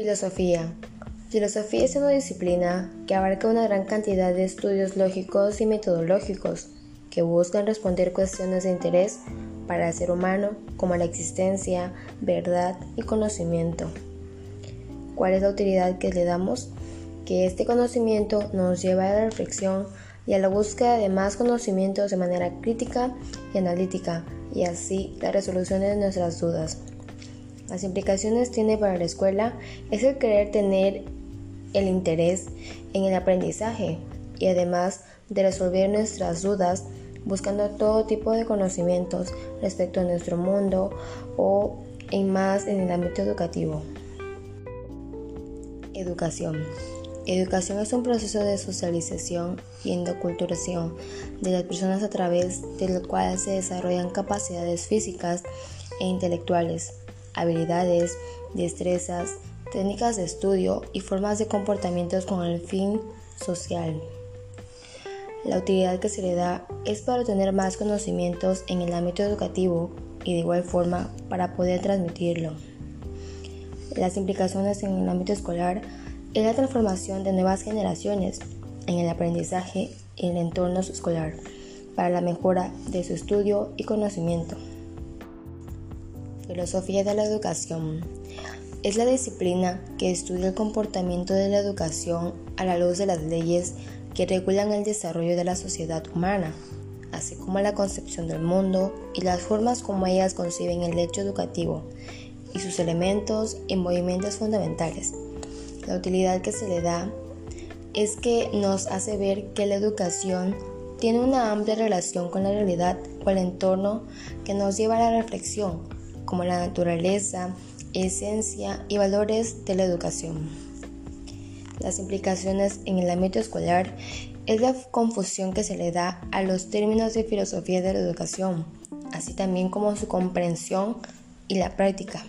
Filosofía. Filosofía es una disciplina que abarca una gran cantidad de estudios lógicos y metodológicos que buscan responder cuestiones de interés para el ser humano como la existencia, verdad y conocimiento. ¿Cuál es la utilidad que le damos? Que este conocimiento nos lleva a la reflexión y a la búsqueda de más conocimientos de manera crítica y analítica y así la resolución de nuestras dudas. Las implicaciones tiene para la escuela es el querer tener el interés en el aprendizaje y además de resolver nuestras dudas buscando todo tipo de conocimientos respecto a nuestro mundo o en más en el ámbito educativo. Educación. Educación es un proceso de socialización y endoculturación de las personas a través del cual se desarrollan capacidades físicas e intelectuales habilidades, destrezas, técnicas de estudio y formas de comportamientos con el fin social. La utilidad que se le da es para obtener más conocimientos en el ámbito educativo y de igual forma para poder transmitirlo. Las implicaciones en el ámbito escolar es la transformación de nuevas generaciones en el aprendizaje y el entorno escolar para la mejora de su estudio y conocimiento. Filosofía de la educación. Es la disciplina que estudia el comportamiento de la educación a la luz de las leyes que regulan el desarrollo de la sociedad humana, así como la concepción del mundo y las formas como ellas conciben el hecho educativo y sus elementos y movimientos fundamentales. La utilidad que se le da es que nos hace ver que la educación tiene una amplia relación con la realidad o el entorno que nos lleva a la reflexión como la naturaleza, esencia y valores de la educación. Las implicaciones en el ámbito escolar es la confusión que se le da a los términos de filosofía de la educación, así también como su comprensión y la práctica.